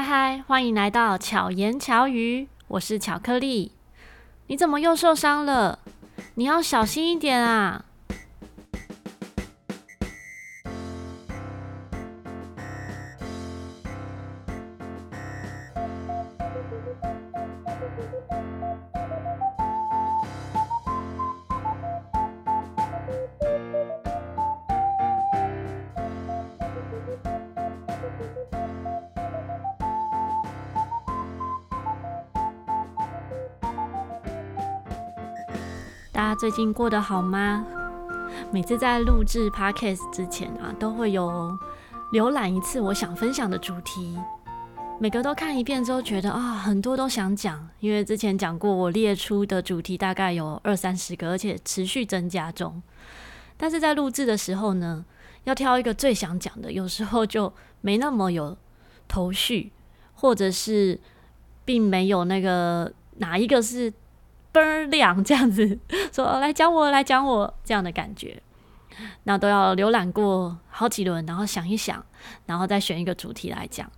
嗨嗨，欢迎来到巧言巧语，我是巧克力。你怎么又受伤了？你要小心一点啊！最近过得好吗？每次在录制 Podcast 之前啊，都会有浏览一次我想分享的主题，每个都看一遍之后，觉得啊，很多都想讲，因为之前讲过，我列出的主题大概有二三十个，而且持续增加中。但是在录制的时候呢，要挑一个最想讲的，有时候就没那么有头绪，或者是并没有那个哪一个是。倍儿亮这样子 说，来讲我，来讲我这样的感觉，那都要浏览过好几轮，然后想一想，然后再选一个主题来讲。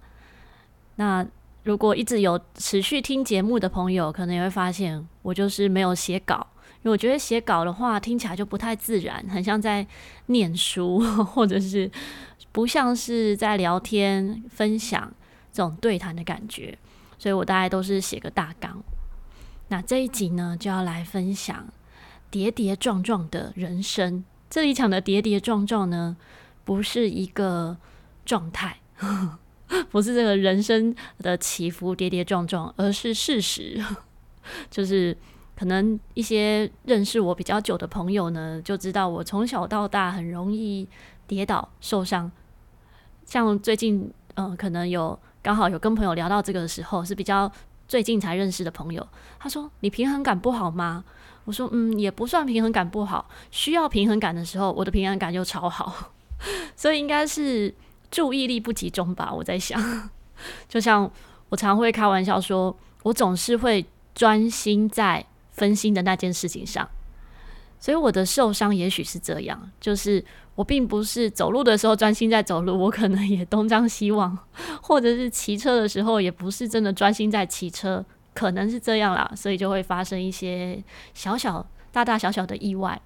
那如果一直有持续听节目的朋友，可能也会发现我就是没有写稿，因为我觉得写稿的话听起来就不太自然，很像在念书，或者是不像是在聊天分享这种对谈的感觉，所以我大概都是写个大纲。那这一集呢，就要来分享跌跌撞撞的人生。这里讲的跌跌撞撞呢，不是一个状态，不是这个人生的起伏跌跌撞撞，而是事实。就是可能一些认识我比较久的朋友呢，就知道我从小到大很容易跌倒受伤。像最近，嗯、呃，可能有刚好有跟朋友聊到这个的时候，是比较。最近才认识的朋友，他说：“你平衡感不好吗？”我说：“嗯，也不算平衡感不好。需要平衡感的时候，我的平衡感就超好，所以应该是注意力不集中吧。”我在想，就像我常会开玩笑说，我总是会专心在分心的那件事情上。所以我的受伤也许是这样，就是我并不是走路的时候专心在走路，我可能也东张西望，或者是骑车的时候也不是真的专心在骑车，可能是这样啦，所以就会发生一些小小、大大小小的意外。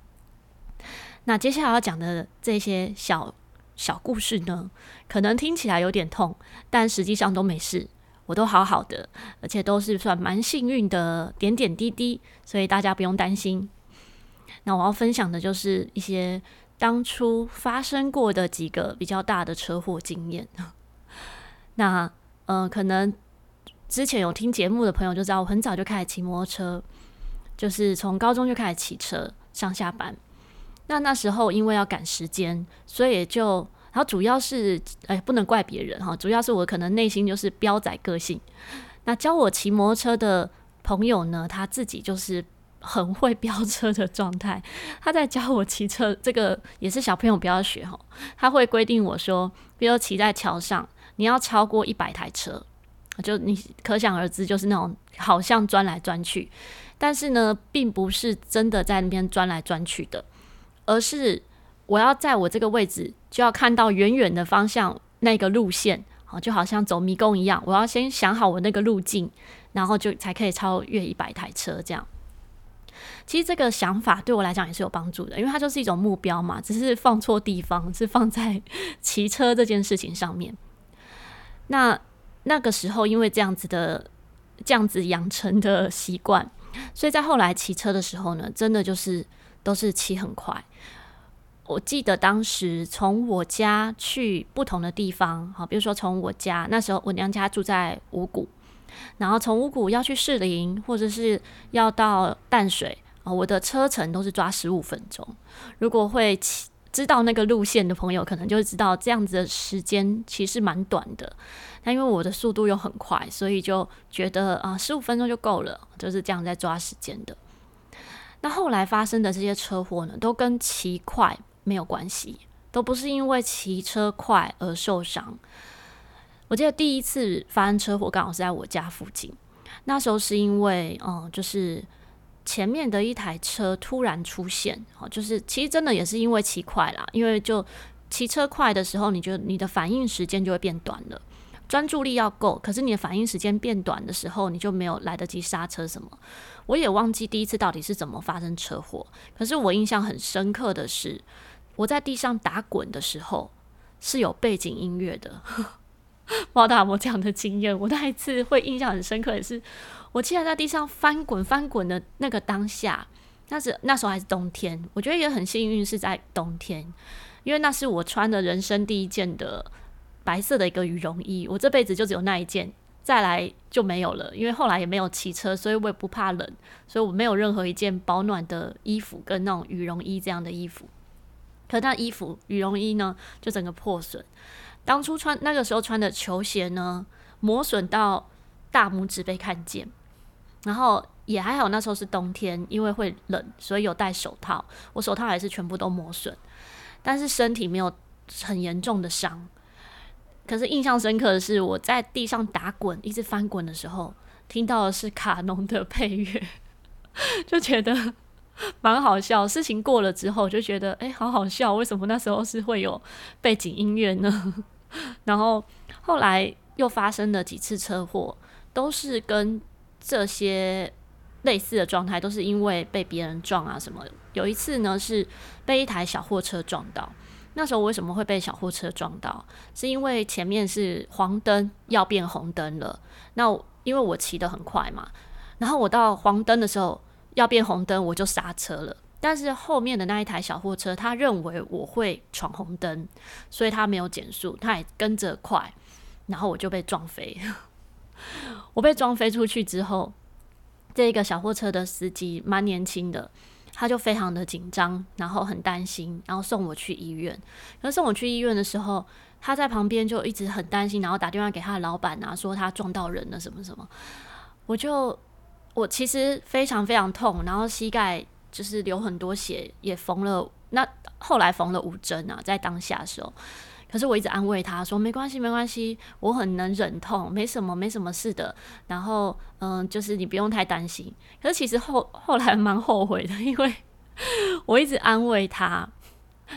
那接下来要讲的这些小小故事呢，可能听起来有点痛，但实际上都没事，我都好好的，而且都是算蛮幸运的点点滴滴，所以大家不用担心。那我要分享的就是一些当初发生过的几个比较大的车祸经验。那呃，可能之前有听节目的朋友就知道，我很早就开始骑摩托车，就是从高中就开始骑车上下班。那那时候因为要赶时间，所以就然后主要是哎，不能怪别人哈，主要是我可能内心就是彪仔个性。那教我骑摩托车的朋友呢，他自己就是。很会飙车的状态，他在教我骑车，这个也是小朋友不要学吼。他会规定我说，比如骑在桥上，你要超过一百台车，就你可想而知，就是那种好像钻来钻去，但是呢，并不是真的在那边钻来钻去的，而是我要在我这个位置就要看到远远的方向那个路线，好，就好像走迷宫一样，我要先想好我那个路径，然后就才可以超越一百台车这样。其实这个想法对我来讲也是有帮助的，因为它就是一种目标嘛，只是放错地方，是放在骑车这件事情上面。那那个时候因为这样子的这样子养成的习惯，所以在后来骑车的时候呢，真的就是都是骑很快。我记得当时从我家去不同的地方，好，比如说从我家那时候我娘家住在五股。然后从五股要去士林，或者是要到淡水啊，我的车程都是抓十五分钟。如果会知道那个路线的朋友，可能就会知道这样子的时间其实蛮短的。但因为我的速度又很快，所以就觉得啊，十五分钟就够了，就是这样在抓时间的。那后来发生的这些车祸呢，都跟骑快没有关系，都不是因为骑车快而受伤。我记得第一次发生车祸刚好是在我家附近，那时候是因为，嗯，就是前面的一台车突然出现，哦，就是其实真的也是因为骑快啦，因为就骑车快的时候，你就你的反应时间就会变短了，专注力要够，可是你的反应时间变短的时候，你就没有来得及刹车什么。我也忘记第一次到底是怎么发生车祸，可是我印象很深刻的是，我在地上打滚的时候是有背景音乐的。不知道大家有没有这样的经验？我那一次会印象很深刻的是，我竟然在地上翻滚翻滚的那个当下，那是那时候还是冬天，我觉得也很幸运是在冬天，因为那是我穿的人生第一件的。白色的一个羽绒衣，我这辈子就只有那一件，再来就没有了。因为后来也没有骑车，所以我也不怕冷，所以我没有任何一件保暖的衣服跟那种羽绒衣这样的衣服。可那衣服羽绒衣呢，就整个破损。当初穿那个时候穿的球鞋呢，磨损到大拇指被看见。然后也还好，那时候是冬天，因为会冷，所以有戴手套。我手套还是全部都磨损，但是身体没有很严重的伤。可是印象深刻的是，我在地上打滚，一直翻滚的时候，听到的是卡农的配乐，就觉得蛮好笑。事情过了之后，就觉得哎、好好笑，为什么那时候是会有背景音乐呢？然后后来又发生了几次车祸，都是跟这些类似的状态，都是因为被别人撞啊什么。有一次呢，是被一台小货车撞到。那时候我为什么会被小货车撞到？是因为前面是黄灯要变红灯了。那因为我骑得很快嘛，然后我到黄灯的时候要变红灯，我就刹车了。但是后面的那一台小货车，他认为我会闯红灯，所以他没有减速，他也跟着快，然后我就被撞飞。我被撞飞出去之后，这个小货车的司机蛮年轻的。他就非常的紧张，然后很担心，然后送我去医院。可是送我去医院的时候，他在旁边就一直很担心，然后打电话给他的老板啊，说他撞到人了什么什么。我就我其实非常非常痛，然后膝盖就是流很多血，也缝了。那后来缝了五针啊，在当下时候。可是我一直安慰他说：“没关系，没关系，我很能忍痛，没什么，没什么事的。”然后，嗯，就是你不用太担心。可是其实后后来蛮后悔的，因为我一直安慰他，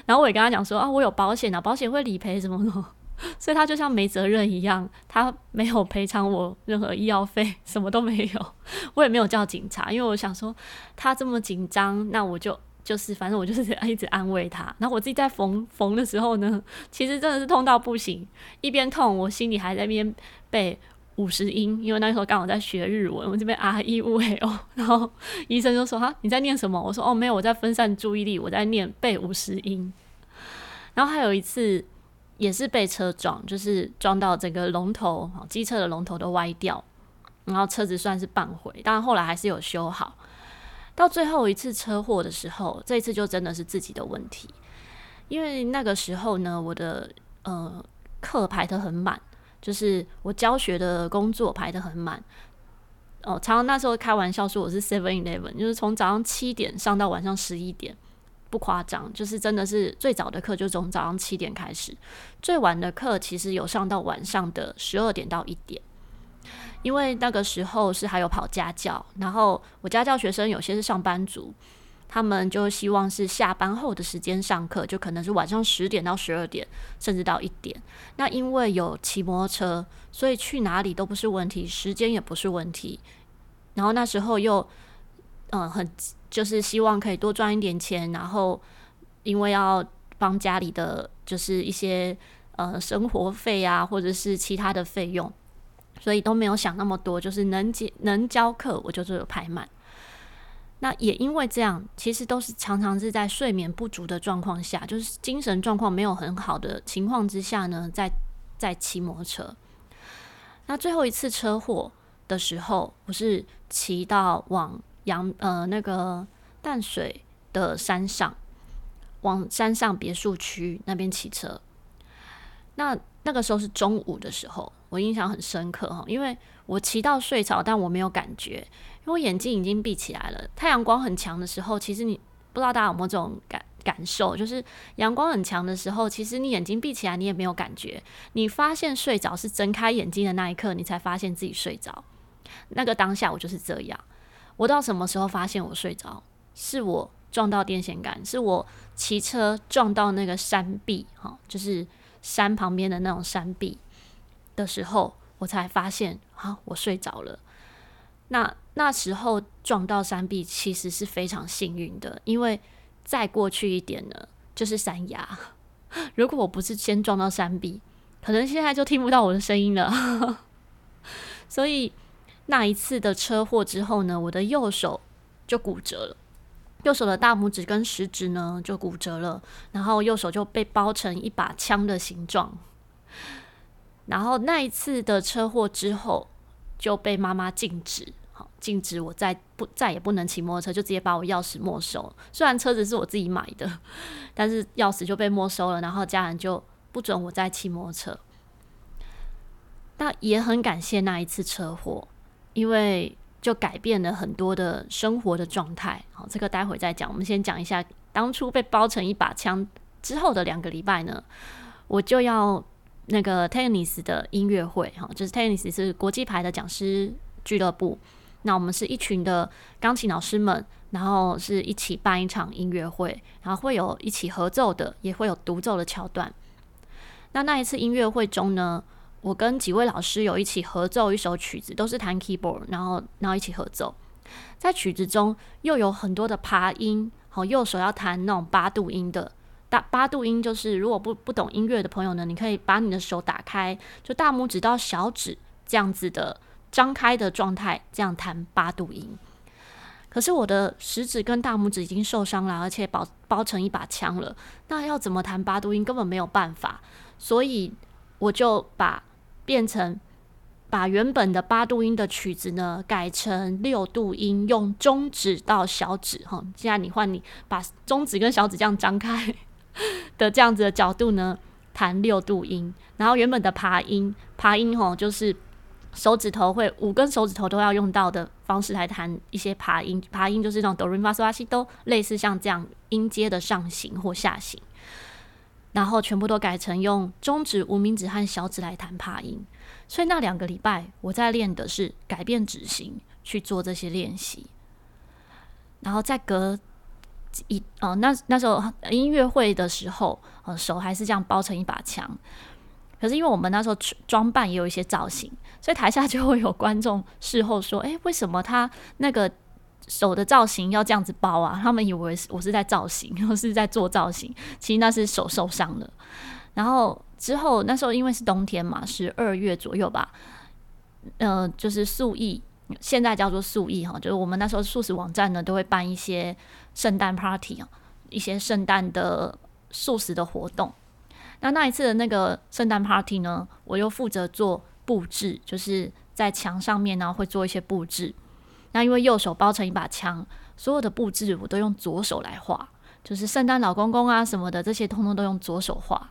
然后我也跟他讲说：“啊，我有保险啊，保险会理赔什么的。” 所以他就像没责任一样，他没有赔偿我任何医药费，什么都没有。我也没有叫警察，因为我想说他这么紧张，那我就。就是，反正我就是一直安慰他，然后我自己在缝缝的时候呢，其实真的是痛到不行，一边痛，我心里还在那边背五十音，因为那时候刚好在学日文，我这边 R E U L，然后医生就说：“哈，你在念什么？”我说：“哦，没有，我在分散注意力，我在念背五十音。”然后还有一次也是被车撞，就是撞到整个龙头，机车的龙头都歪掉，然后车子算是半毁，当然后来还是有修好。到最后一次车祸的时候，这一次就真的是自己的问题，因为那个时候呢，我的呃课排得很满，就是我教学的工作排得很满。哦，常常那时候开玩笑说我是 Seven Eleven，就是从早上七点上到晚上十一点，不夸张，就是真的是最早的课就从早上七点开始，最晚的课其实有上到晚上的十二点到一点。因为那个时候是还有跑家教，然后我家教学生有些是上班族，他们就希望是下班后的时间上课，就可能是晚上十点到十二点，甚至到一点。那因为有骑摩托车，所以去哪里都不是问题，时间也不是问题。然后那时候又嗯很就是希望可以多赚一点钱，然后因为要帮家里的就是一些呃生活费啊，或者是其他的费用。所以都没有想那么多，就是能教能教课，我就是有排满。那也因为这样，其实都是常常是在睡眠不足的状况下，就是精神状况没有很好的情况之下呢，在在骑摩托车。那最后一次车祸的时候，我是骑到往阳呃那个淡水的山上，往山上别墅区那边骑车。那那个时候是中午的时候。我印象很深刻哈，因为我骑到睡着，但我没有感觉，因为我眼睛已经闭起来了。太阳光很强的时候，其实你不知道大家有没有这种感感受，就是阳光很强的时候，其实你眼睛闭起来，你也没有感觉。你发现睡着是睁开眼睛的那一刻，你才发现自己睡着。那个当下我就是这样。我到什么时候发现我睡着？是我撞到电线杆，是我骑车撞到那个山壁哈，就是山旁边的那种山壁。的时候，我才发现，啊，我睡着了。那那时候撞到山壁其实是非常幸运的，因为再过去一点呢，就是山崖。如果我不是先撞到山壁，可能现在就听不到我的声音了。所以那一次的车祸之后呢，我的右手就骨折了，右手的大拇指跟食指呢就骨折了，然后右手就被包成一把枪的形状。然后那一次的车祸之后，就被妈妈禁止。好禁止我再不再也不能骑摩托车，就直接把我钥匙没收。虽然车子是我自己买的，但是钥匙就被没收了。然后家人就不准我再骑摩托车。那也很感谢那一次车祸，因为就改变了很多的生活的状态。好，这个待会再讲。我们先讲一下当初被包成一把枪之后的两个礼拜呢，我就要那个 Tennis 的音乐会，哈，就是 Tennis 是国际牌的讲师俱乐部。那我们是一群的钢琴老师们，然后是一起办一场音乐会，然后会有一起合奏的，也会有独奏的桥段。那那一次音乐会中呢，我跟几位老师有一起合奏一首曲子，都是弹 keyboard，然后然后一起合奏。在曲子中又有很多的爬音，好，右手要弹那种八度音的。大八度音就是如果不不懂音乐的朋友呢，你可以把你的手打开，就大拇指到小指这样子的。张开的状态，这样弹八度音。可是我的食指跟大拇指已经受伤了，而且包包成一把枪了。那要怎么弹八度音，根本没有办法。所以我就把变成把原本的八度音的曲子呢，改成六度音，用中指到小指哈。现在你换你把中指跟小指这样张开的这样子的角度呢，弹六度音。然后原本的爬音，爬音吼就是。手指头会五根手指头都要用到的方式来弹一些爬音，爬音就是那种哆来咪发嗦拉西都类似像这样音阶的上行或下行，然后全部都改成用中指、无名指和小指来弹爬音。所以那两个礼拜我在练的是改变指型去做这些练习，然后再隔一哦、呃，那那时候音乐会的时候，呃，手还是这样包成一把枪。可是因为我们那时候装扮也有一些造型，所以台下就会有观众事后说：“诶，为什么他那个手的造型要这样子包啊？”他们以为是我是在造型，我是在做造型，其实那是手受伤了。然后之后那时候因为是冬天嘛，十二月左右吧，呃，就是素艺，现在叫做素艺哈，就是我们那时候素食网站呢都会办一些圣诞 party 啊，一些圣诞的素食的活动。那那一次的那个圣诞 party 呢，我又负责做布置，就是在墙上面呢会做一些布置。那因为右手包成一把枪，所有的布置我都用左手来画，就是圣诞老公公啊什么的，这些通通都用左手画。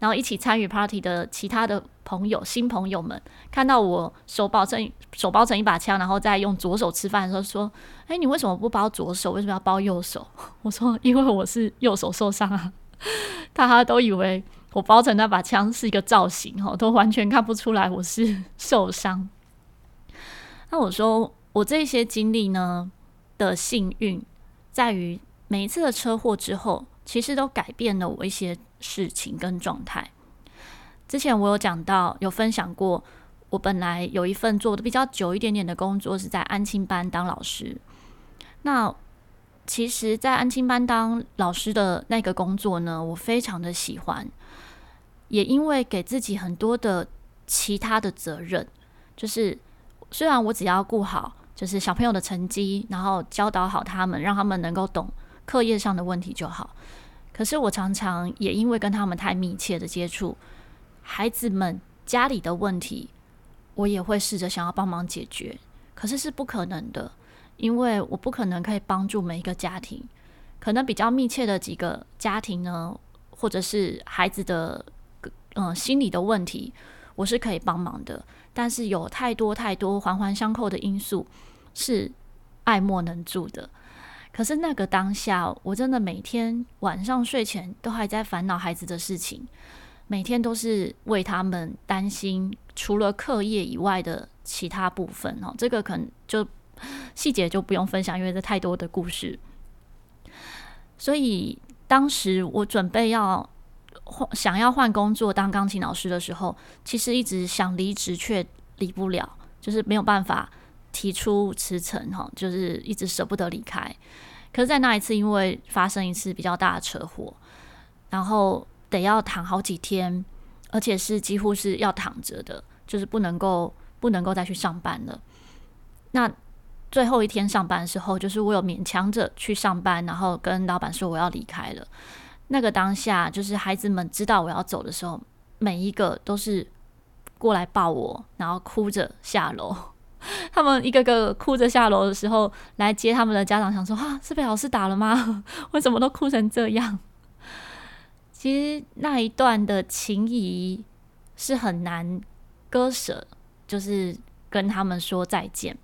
然后一起参与 party 的其他的朋友、新朋友们，看到我手包成手包成一把枪，然后再用左手吃饭的时候，说：“哎，你为什么不包左手？为什么要包右手？” 我说：“因为我是右手受伤啊。” 大家都以为我包成那把枪是一个造型，哈，都完全看不出来我是受伤。那我说，我这些经历呢的幸运，在于每一次的车祸之后，其实都改变了我一些事情跟状态。之前我有讲到，有分享过，我本来有一份做的比较久一点点的工作，是在安亲班当老师。那其实，在安亲班当老师的那个工作呢，我非常的喜欢，也因为给自己很多的其他的责任，就是虽然我只要顾好就是小朋友的成绩，然后教导好他们，让他们能够懂课业上的问题就好，可是我常常也因为跟他们太密切的接触，孩子们家里的问题，我也会试着想要帮忙解决，可是是不可能的。因为我不可能可以帮助每一个家庭，可能比较密切的几个家庭呢，或者是孩子的嗯、呃、心理的问题，我是可以帮忙的。但是有太多太多环环相扣的因素是爱莫能助的。可是那个当下，我真的每天晚上睡前都还在烦恼孩子的事情，每天都是为他们担心，除了课业以外的其他部分哦，这个可能就。细节就不用分享，因为这太多的故事。所以当时我准备要想要换工作当钢琴老师的时候，其实一直想离职却离不了，就是没有办法提出辞呈哈，就是一直舍不得离开。可是，在那一次，因为发生一次比较大的车祸，然后得要躺好几天，而且是几乎是要躺着的，就是不能够不能够再去上班了。那最后一天上班的时候，就是我有勉强着去上班，然后跟老板说我要离开了。那个当下，就是孩子们知道我要走的时候，每一个都是过来抱我，然后哭着下楼。他们一个个哭着下楼的时候，来接他们的家长，想说：“啊，是被老师打了吗？为什么都哭成这样？”其实那一段的情谊是很难割舍，就是跟他们说再见。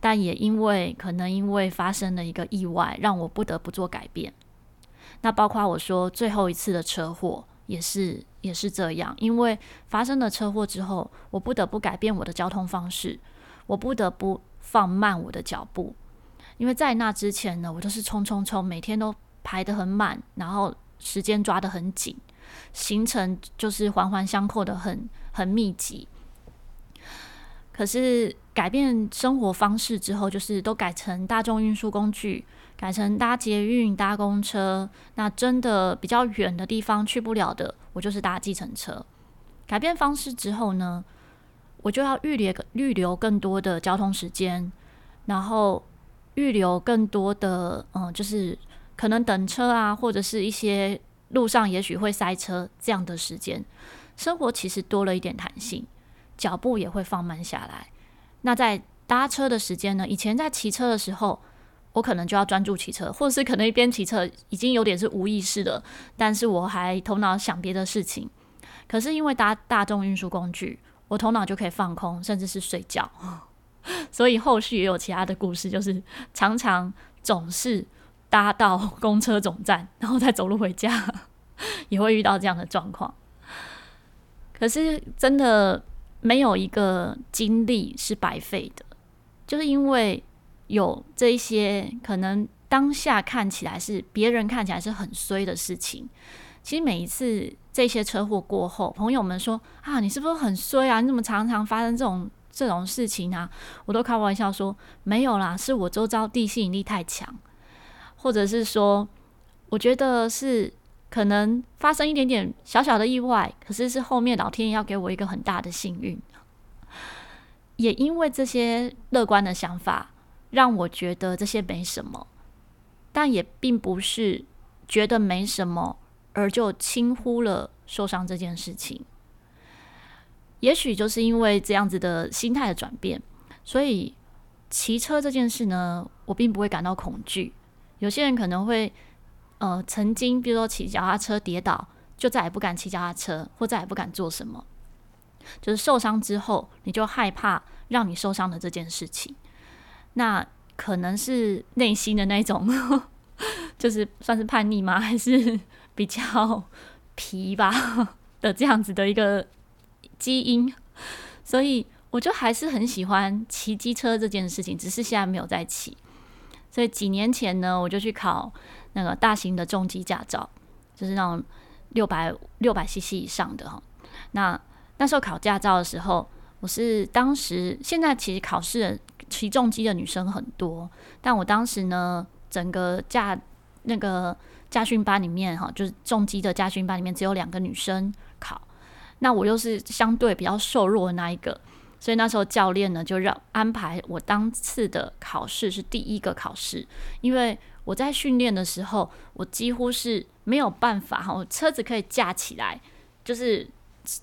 但也因为可能因为发生了一个意外，让我不得不做改变。那包括我说最后一次的车祸也是也是这样，因为发生了车祸之后，我不得不改变我的交通方式，我不得不放慢我的脚步，因为在那之前呢，我都是冲冲冲，每天都排得很满，然后时间抓得很紧，行程就是环环相扣的很很密集。可是改变生活方式之后，就是都改成大众运输工具。改成搭捷运、搭公车，那真的比较远的地方去不了的，我就是搭计程车。改变方式之后呢，我就要预留预留更多的交通时间，然后预留更多的嗯，就是可能等车啊，或者是一些路上也许会塞车这样的时间，生活其实多了一点弹性，脚步也会放慢下来。那在搭车的时间呢，以前在骑车的时候。我可能就要专注骑车，或者是可能一边骑车已经有点是无意识的，但是我还头脑想别的事情。可是因为搭大众运输工具，我头脑就可以放空，甚至是睡觉。所以后续也有其他的故事，就是常常总是搭到公车总站，然后再走路回家，也会遇到这样的状况。可是真的没有一个经历是白费的，就是因为。有这一些可能当下看起来是别人看起来是很衰的事情，其实每一次这些车祸过后，朋友们说啊，你是不是很衰啊？你怎么常常发生这种这种事情啊？我都开玩笑说没有啦，是我周遭地吸引力太强，或者是说我觉得是可能发生一点点小小的意外，可是是后面老天爷要给我一个很大的幸运，也因为这些乐观的想法。让我觉得这些没什么，但也并不是觉得没什么而就轻忽了受伤这件事情。也许就是因为这样子的心态的转变，所以骑车这件事呢，我并不会感到恐惧。有些人可能会，呃，曾经比如说骑脚踏车跌倒，就再也不敢骑脚踏车，或再也不敢做什么。就是受伤之后，你就害怕让你受伤的这件事情。那可能是内心的那种，就是算是叛逆吗？还是 比较皮吧的这样子的一个基因，所以我就还是很喜欢骑机车这件事情，只是现在没有在骑。所以几年前呢，我就去考那个大型的重机驾照，就是那种六百六百 CC 以上的哈。那那时候考驾照的时候，我是当时现在其实考试。骑重机的女生很多，但我当时呢，整个驾那个驾训班里面哈，就是重机的驾训班里面只有两个女生考，那我又是相对比较瘦弱的那一个，所以那时候教练呢就让安排我当次的考试是第一个考试，因为我在训练的时候，我几乎是没有办法哈，我车子可以架起来，就是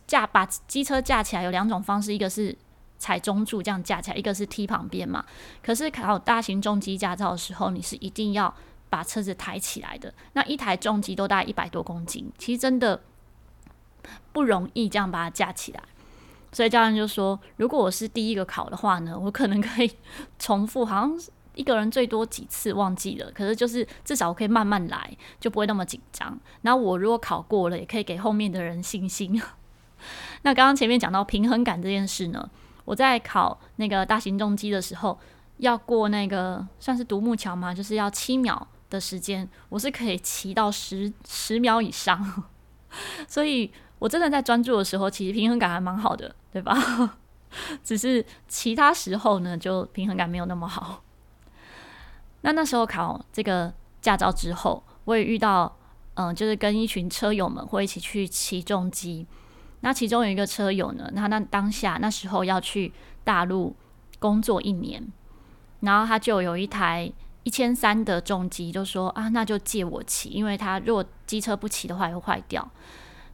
架把机车架起来有两种方式，一个是。踩中柱这样架起来，一个是踢旁边嘛。可是考大型重机驾照的时候，你是一定要把车子抬起来的。那一台重机都大概一百多公斤，其实真的不容易这样把它架起来。所以教练就说，如果我是第一个考的话呢，我可能可以重复，好像一个人最多几次忘记了。可是就是至少我可以慢慢来，就不会那么紧张。那我如果考过了，也可以给后面的人信心。那刚刚前面讲到平衡感这件事呢？我在考那个大型重机的时候，要过那个算是独木桥嘛，就是要七秒的时间，我是可以骑到十十秒以上，所以我真的在专注的时候，其实平衡感还蛮好的，对吧？只是其他时候呢，就平衡感没有那么好。那那时候考这个驾照之后，我也遇到，嗯，就是跟一群车友们会一起去骑重机。那其中有一个车友呢，他那当下那时候要去大陆工作一年，然后他就有一台一千三的重机，就说啊，那就借我骑，因为他如果机车不骑的话，会坏掉。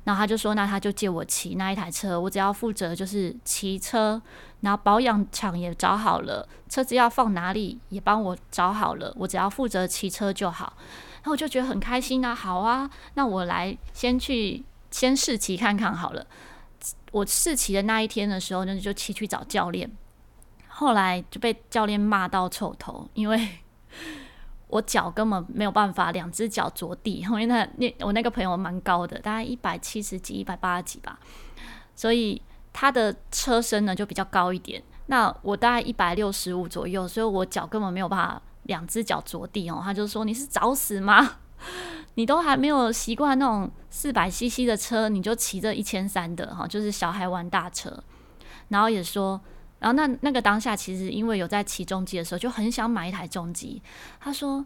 然后他就说，那他就借我骑那一台车，我只要负责就是骑车，然后保养厂也找好了，车子要放哪里也帮我找好了，我只要负责骑车就好。然后我就觉得很开心啊，好啊，那我来先去。先试骑看看好了。我试骑的那一天的时候，那就骑去找教练。后来就被教练骂到臭头，因为 我脚根本没有办法两只脚着地。因为那那我那个朋友蛮高的，大概一百七十几、一百八十几吧，所以他的车身呢就比较高一点。那我大概一百六十五左右，所以我脚根本没有办法两只脚着地哦。他就说：“你是找死吗？”你都还没有习惯那种四百 CC 的车，你就骑着一千三的哈，就是小孩玩大车。然后也说，然后那那个当下其实因为有在骑重机的时候，就很想买一台重机。他说：“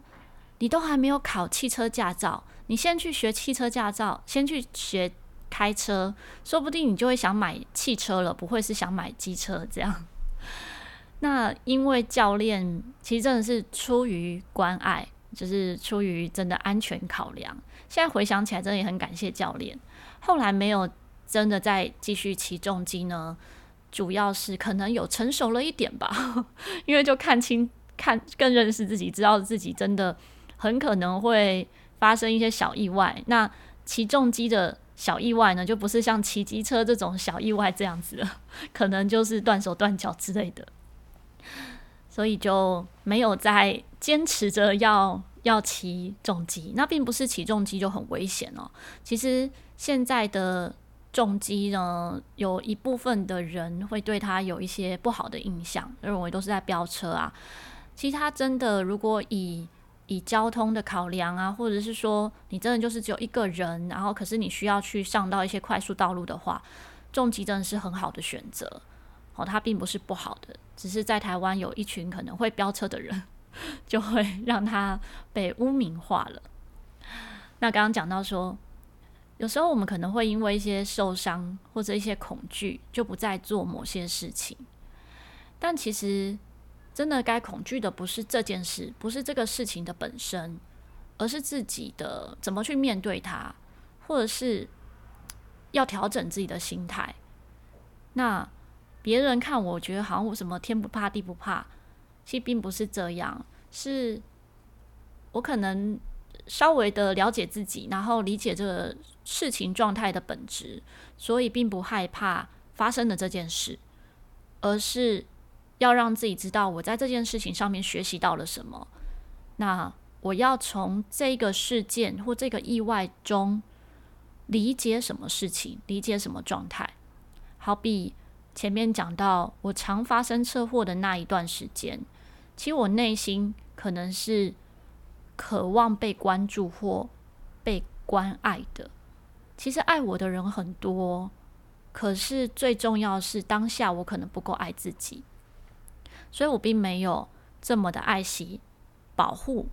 你都还没有考汽车驾照，你先去学汽车驾照，先去学开车，说不定你就会想买汽车了，不会是想买机车这样。”那因为教练其实真的是出于关爱。就是出于真的安全考量，现在回想起来，真的也很感谢教练。后来没有真的再继续骑重机呢，主要是可能有成熟了一点吧，因为就看清、看更认识自己，知道自己真的很可能会发生一些小意外。那骑重机的小意外呢，就不是像骑机车这种小意外这样子了，可能就是断手断脚之类的。所以就没有再坚持着要要骑重机，那并不是骑重机就很危险哦。其实现在的重机呢，有一部分的人会对他有一些不好的印象，认为都是在飙车啊。其实他真的，如果以以交通的考量啊，或者是说你真的就是只有一个人，然后可是你需要去上到一些快速道路的话，重机真的是很好的选择。哦，它并不是不好的，只是在台湾有一群可能会飙车的人，就会让它被污名化了。那刚刚讲到说，有时候我们可能会因为一些受伤或者一些恐惧，就不再做某些事情。但其实，真的该恐惧的不是这件事，不是这个事情的本身，而是自己的怎么去面对它，或者是要调整自己的心态。那。别人看我觉得好像我什么天不怕地不怕，其实并不是这样，是我可能稍微的了解自己，然后理解这个事情状态的本质，所以并不害怕发生的这件事，而是要让自己知道我在这件事情上面学习到了什么。那我要从这个事件或这个意外中理解什么事情，理解什么状态，好比。前面讲到我常发生车祸的那一段时间，其实我内心可能是渴望被关注或被关爱的。其实爱我的人很多，可是最重要的是当下我可能不够爱自己，所以我并没有这么的爱惜、保护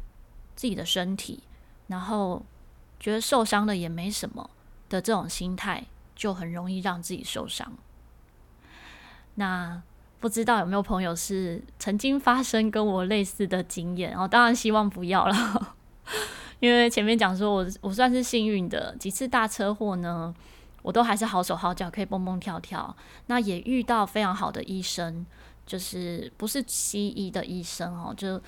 自己的身体，然后觉得受伤了也没什么的这种心态，就很容易让自己受伤。那不知道有没有朋友是曾经发生跟我类似的经验？哦，当然希望不要了，因为前面讲说我我算是幸运的，几次大车祸呢，我都还是好手好脚，可以蹦蹦跳跳。那也遇到非常好的医生，就是不是西医的医生哦，就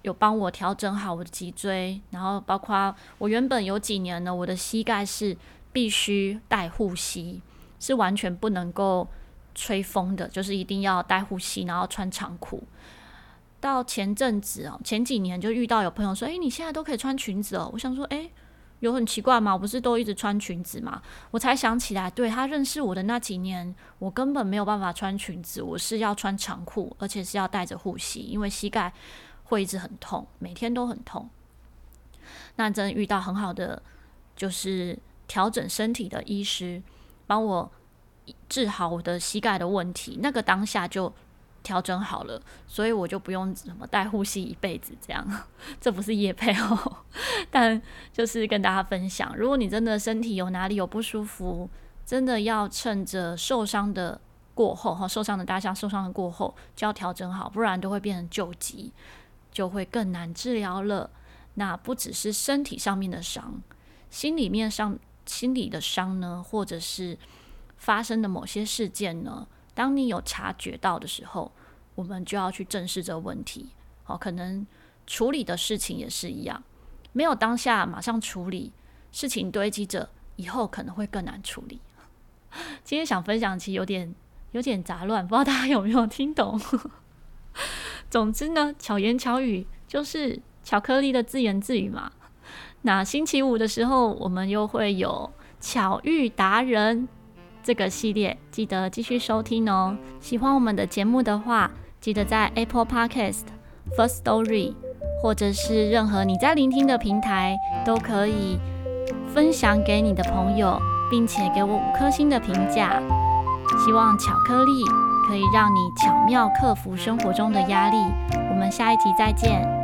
有帮我调整好我的脊椎，然后包括我原本有几年呢，我的膝盖是必须戴护膝，是完全不能够。吹风的，就是一定要戴护膝，然后穿长裤。到前阵子哦，前几年就遇到有朋友说：“诶，你现在都可以穿裙子哦。”我想说：“诶，有很奇怪吗？我不是都一直穿裙子吗？”我才想起来，对，他认识我的那几年，我根本没有办法穿裙子，我是要穿长裤，而且是要带着护膝，因为膝盖会一直很痛，每天都很痛。那真遇到很好的就是调整身体的医师帮我治好我的膝盖的问题，那个当下就调整好了，所以我就不用怎么带护膝一辈子这样。这不是业配哦，但就是跟大家分享，如果你真的身体有哪里有不舒服，真的要趁着受伤的过后哈，受伤的当下，受伤的过后就要调整好，不然都会变成旧疾，就会更难治疗了。那不只是身体上面的伤，心里面上心理的伤呢，或者是发生的某些事件呢，当你有察觉到的时候，我们就要去正视这个问题。好，可能处理的事情也是一样，没有当下马上处理，事情堆积着，以后可能会更难处理。今天想分享，其实有点有点杂乱，不知道大家有没有听懂？总之呢，巧言巧语就是巧克力的自言自语嘛。那星期五的时候，我们又会有巧遇达人这个系列，记得继续收听哦。喜欢我们的节目的话，记得在 Apple Podcast、First Story 或者是任何你在聆听的平台，都可以分享给你的朋友。并且给我五颗星的评价，希望巧克力可以让你巧妙克服生活中的压力。我们下一集再见。